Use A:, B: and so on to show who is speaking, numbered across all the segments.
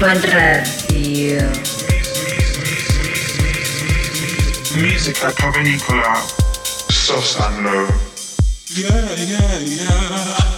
A: Music Radio.
B: Music at Provenicola, soft and low.
C: Yeah, yeah, yeah.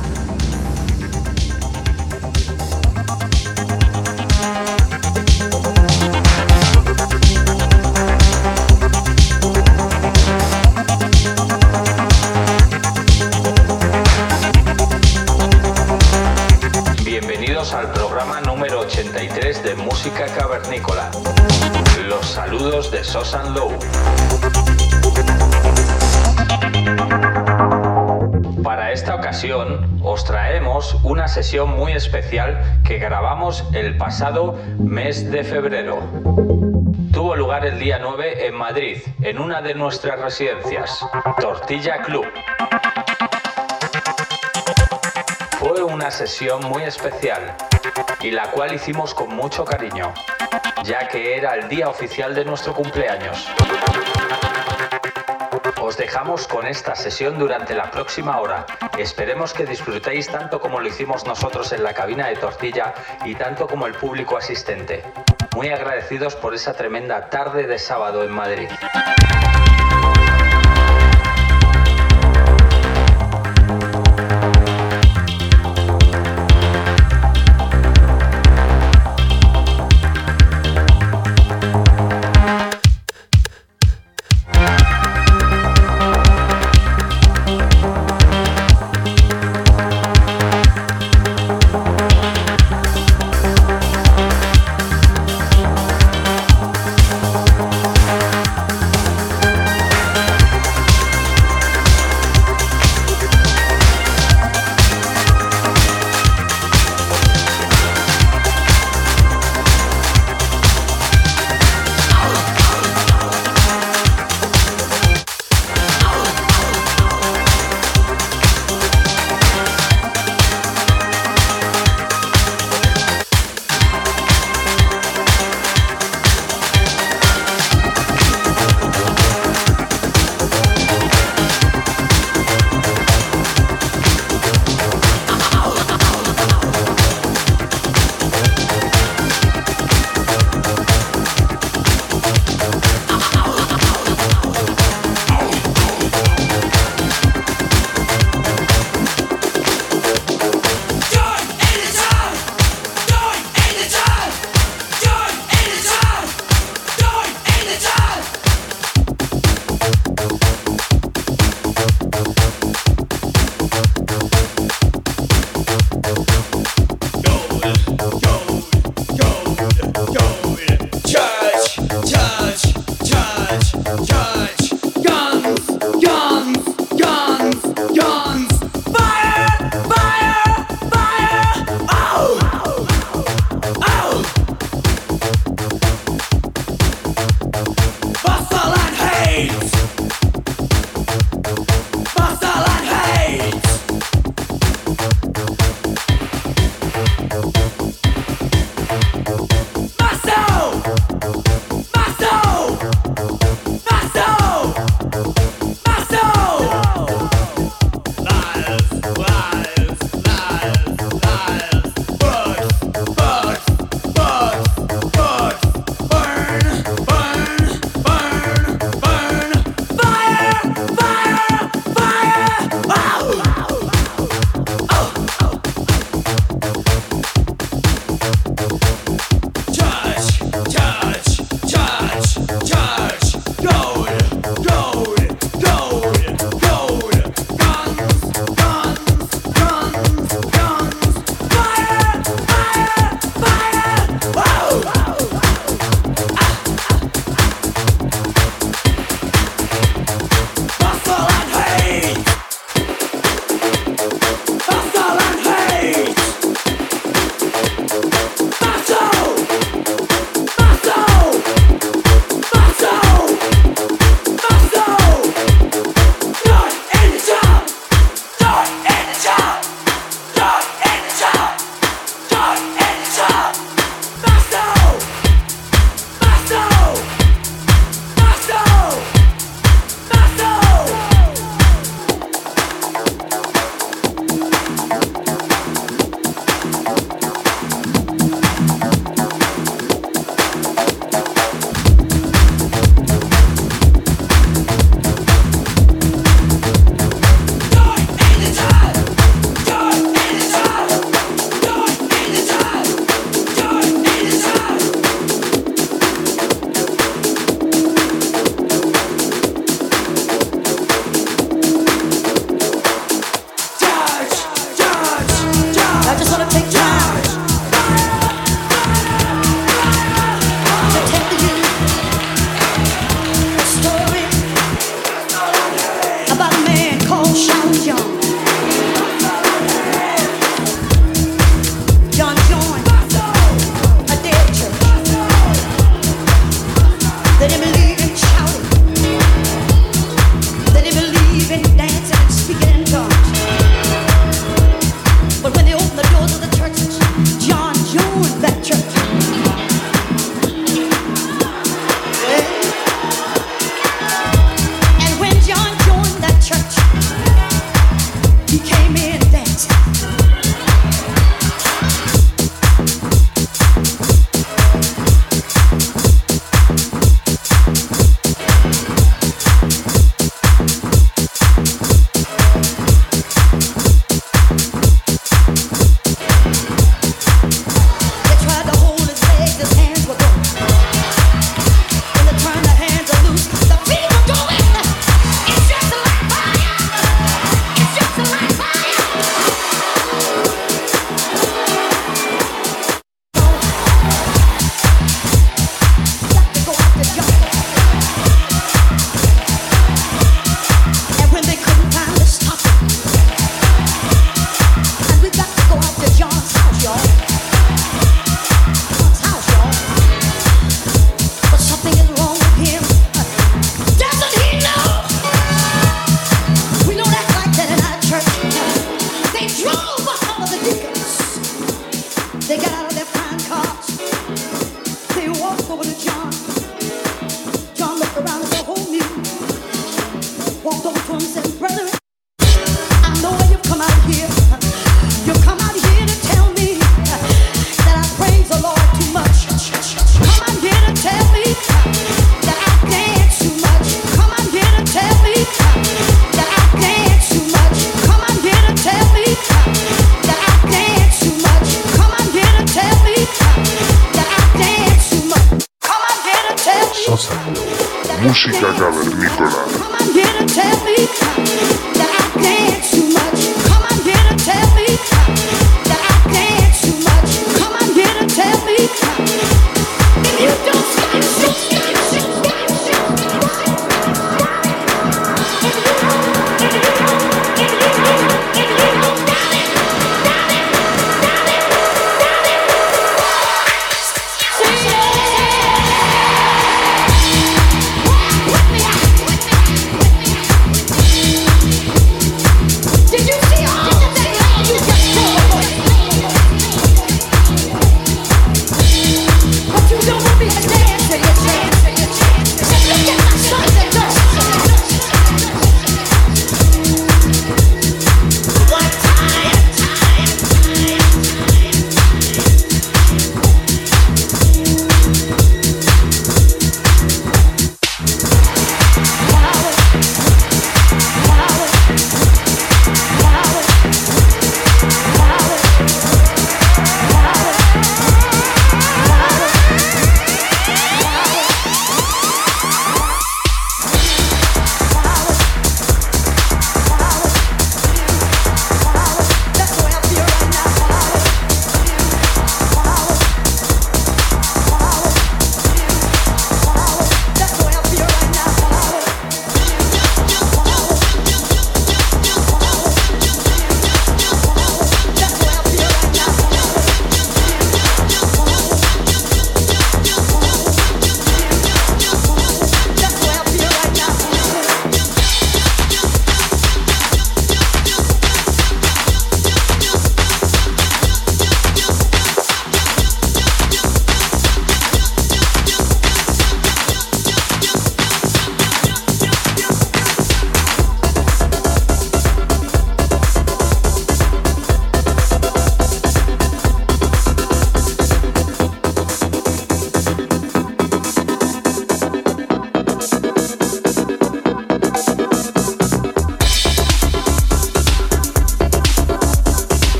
D: Para esta ocasión os traemos una sesión muy especial que grabamos el pasado mes de febrero. Tuvo lugar el día 9 en Madrid, en una de nuestras residencias, Tortilla Club. Fue una sesión muy especial y la cual hicimos con mucho cariño, ya que era el día oficial de nuestro cumpleaños. Os dejamos con esta sesión durante la próxima hora. Esperemos que disfrutéis tanto como lo hicimos nosotros en la cabina de tortilla y tanto como el público asistente. Muy agradecidos por esa tremenda tarde de sábado en Madrid.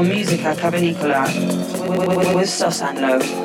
E: on
F: Musica Cavernicola with,
A: with, with, with
G: Sosanlo.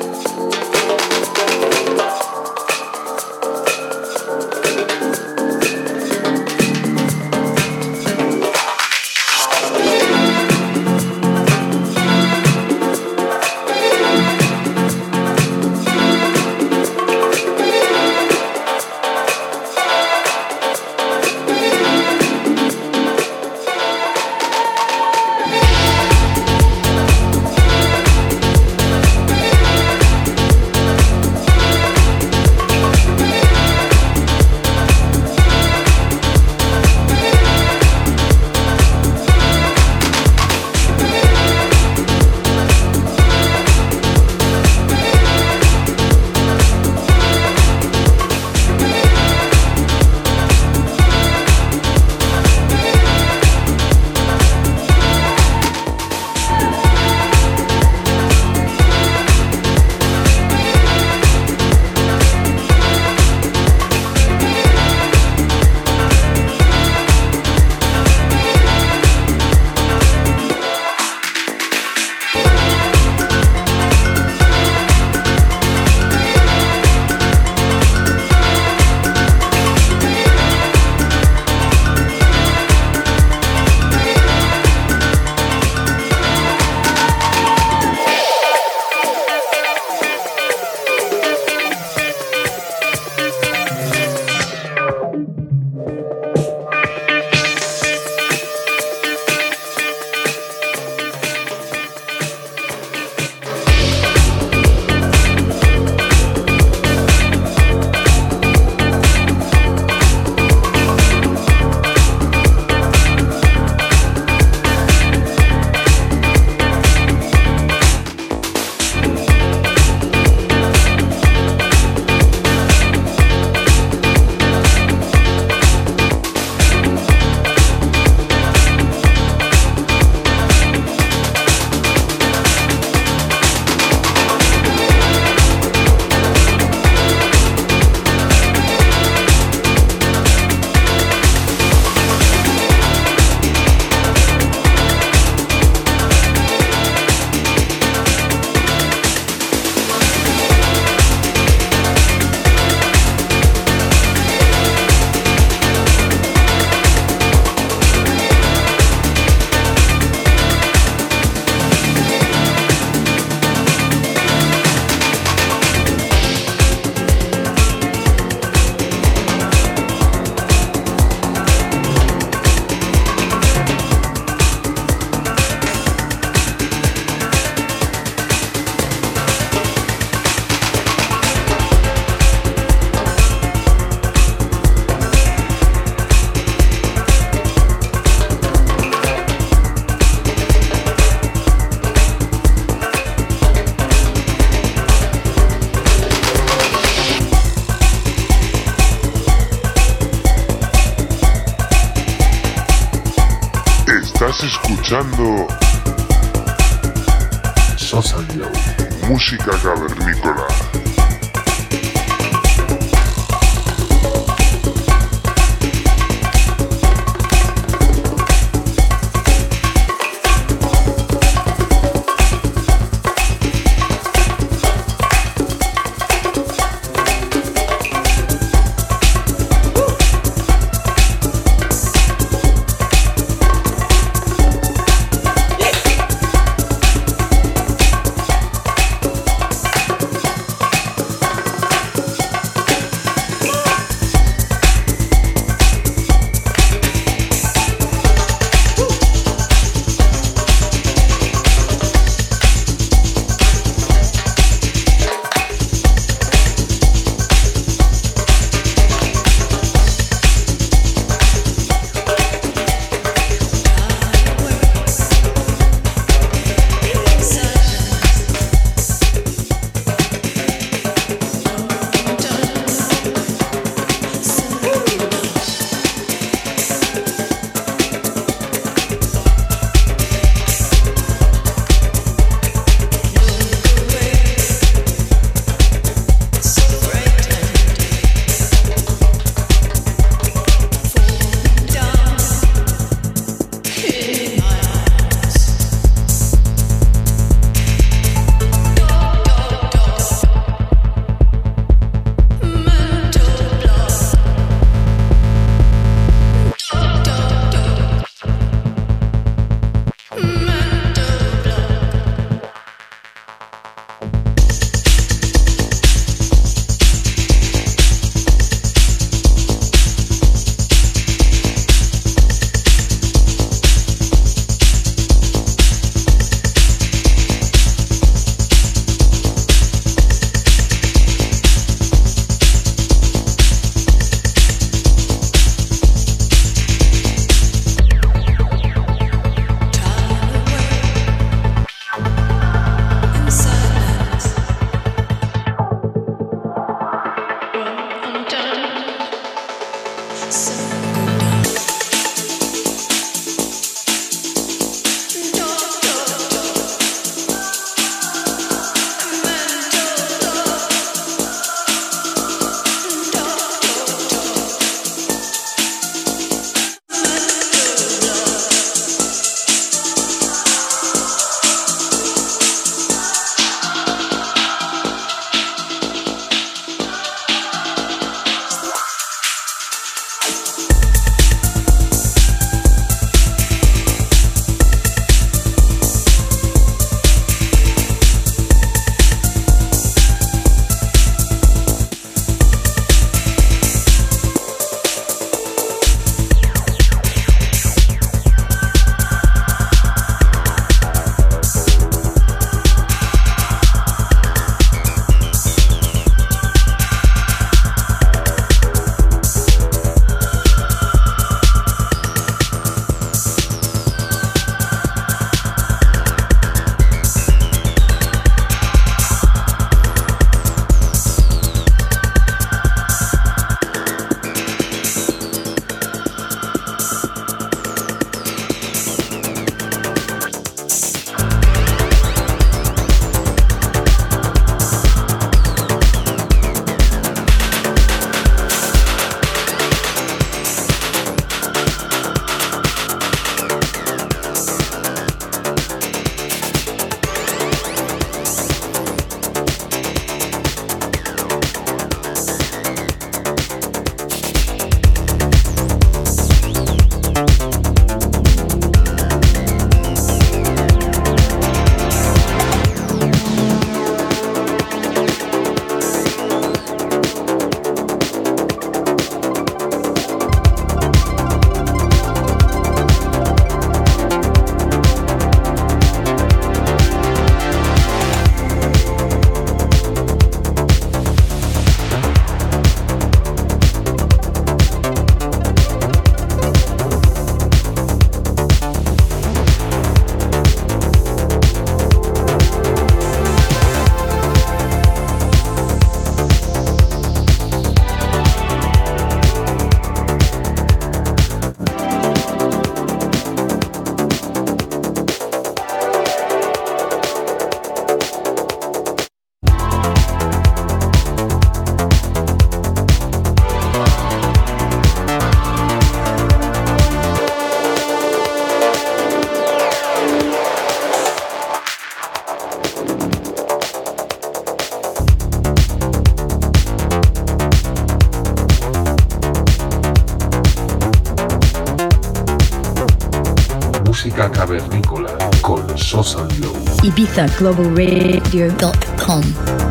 G: globalradio.com.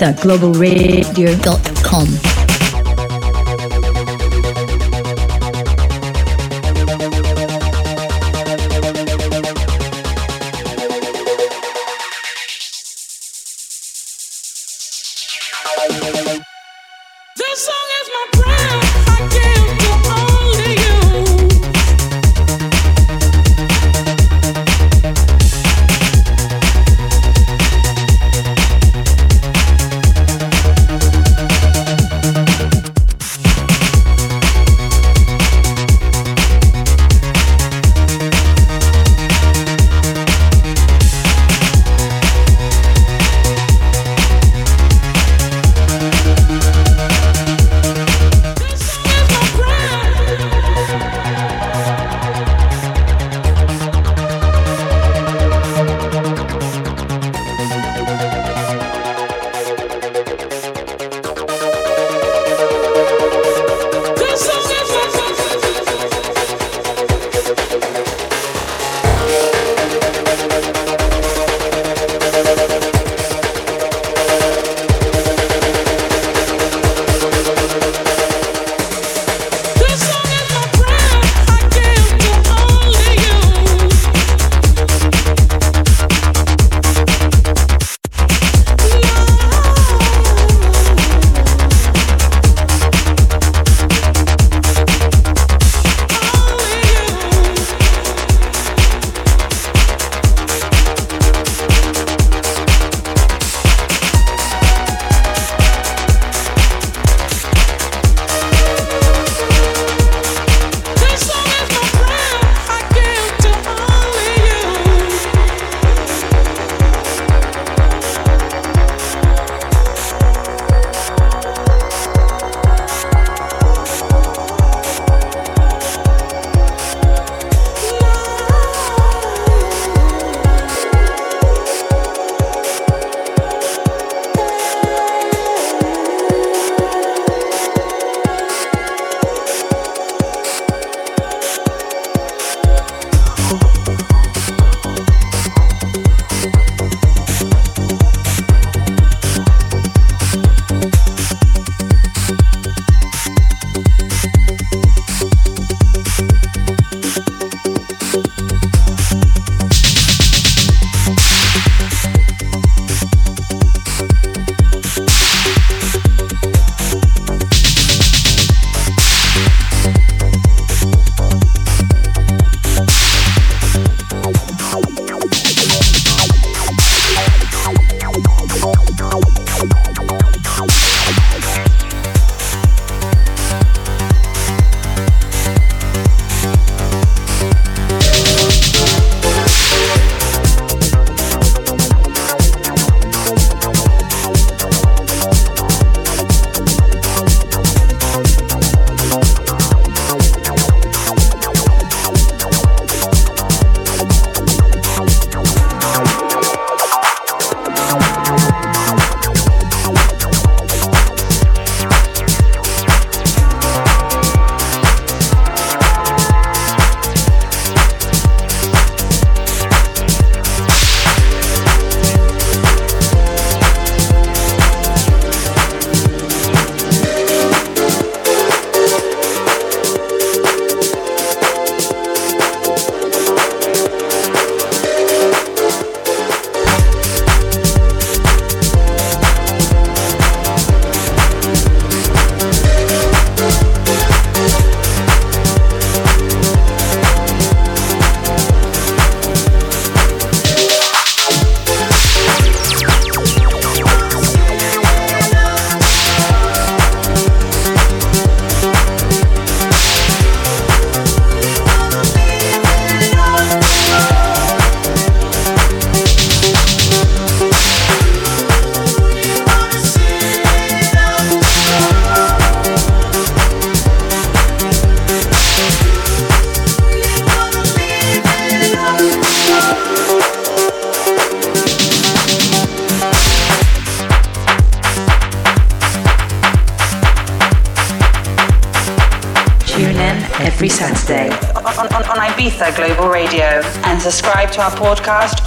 G: Uh, Globalradio.com.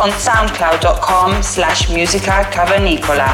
G: on soundcloud.com slash musica cavernicola.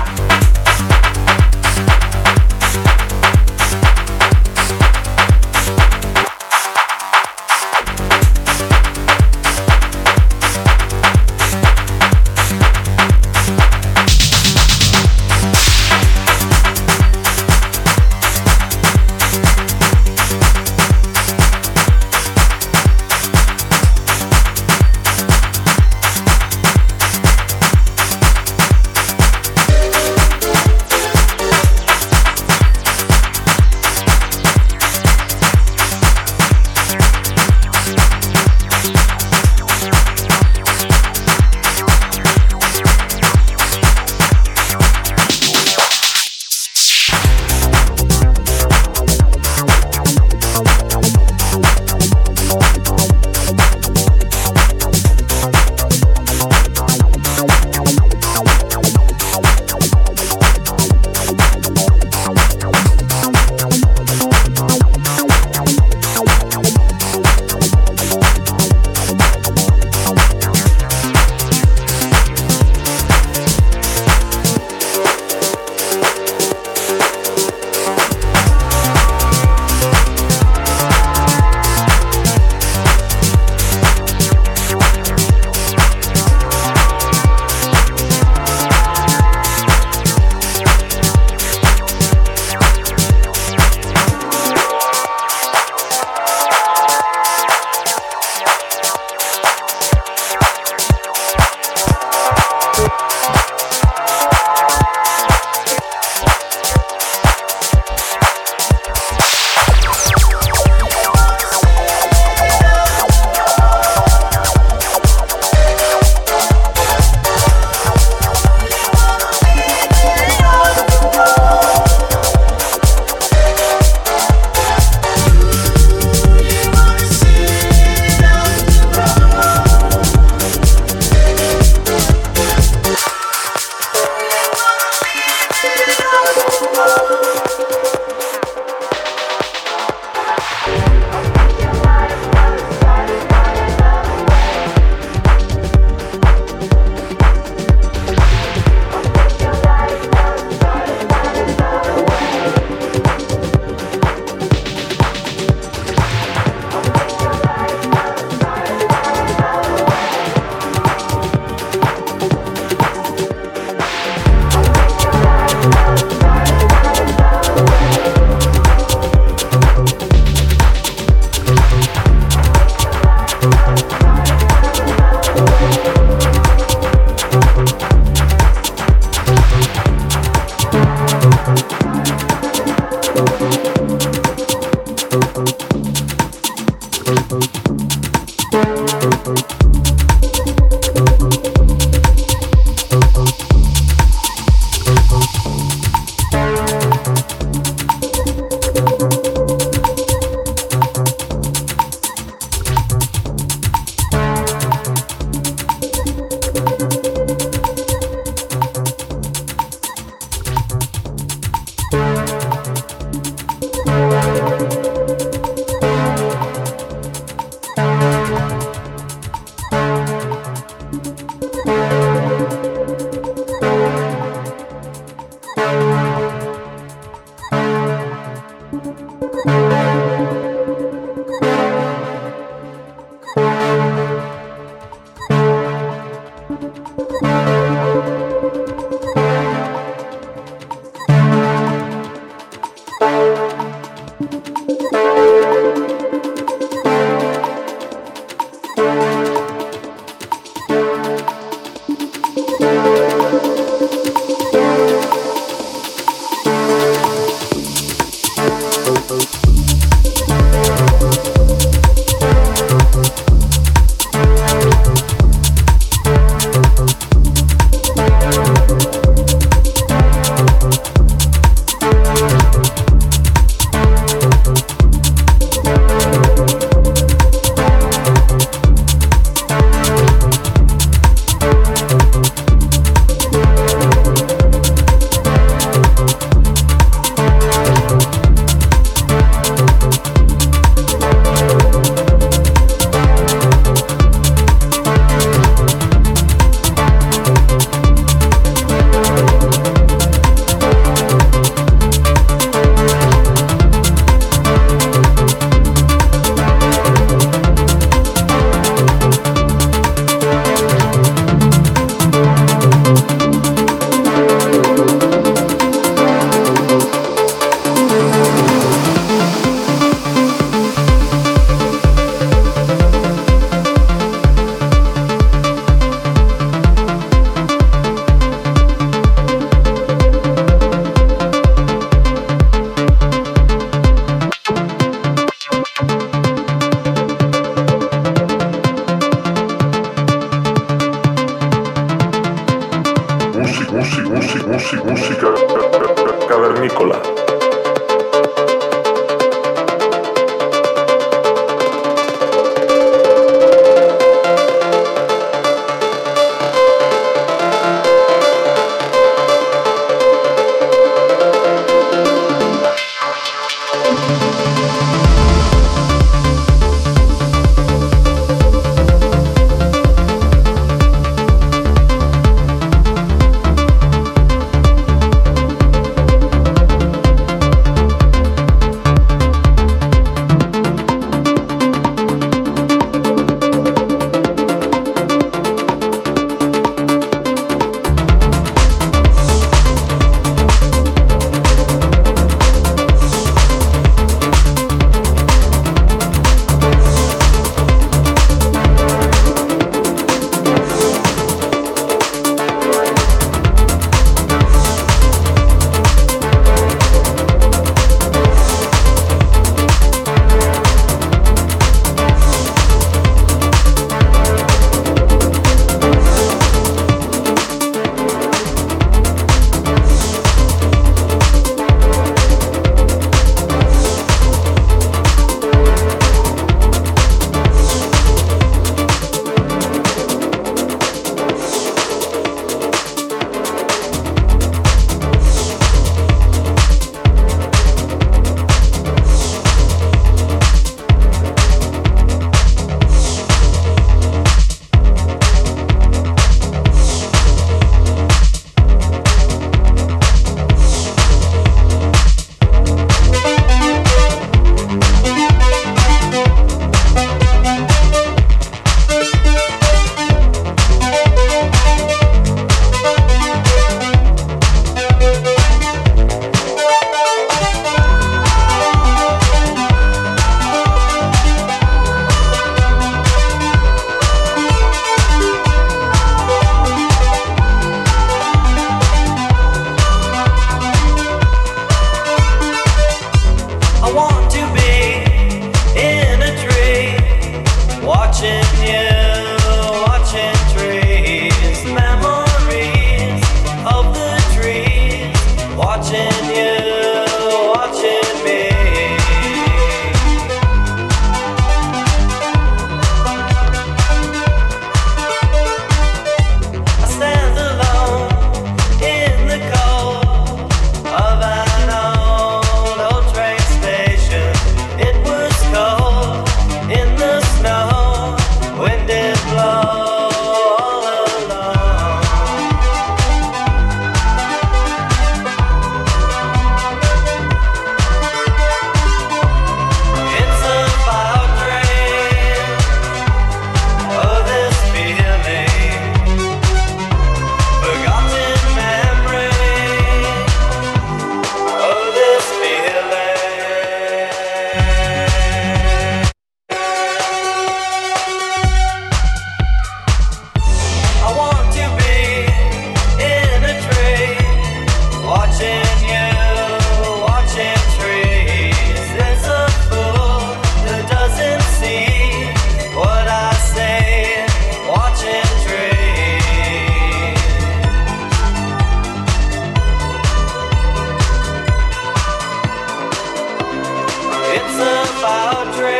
H: about
A: dreams.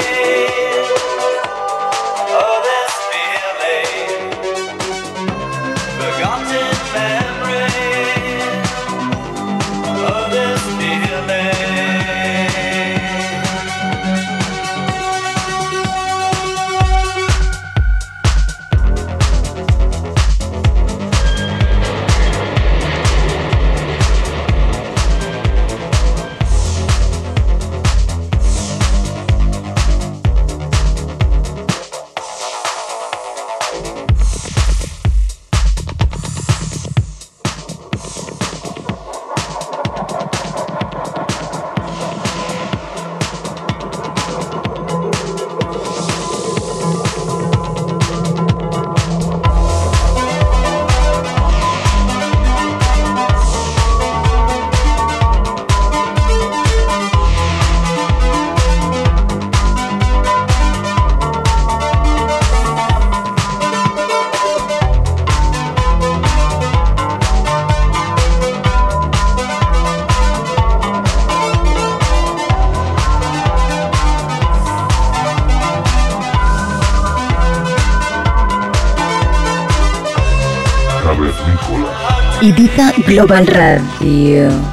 A: Global Radio.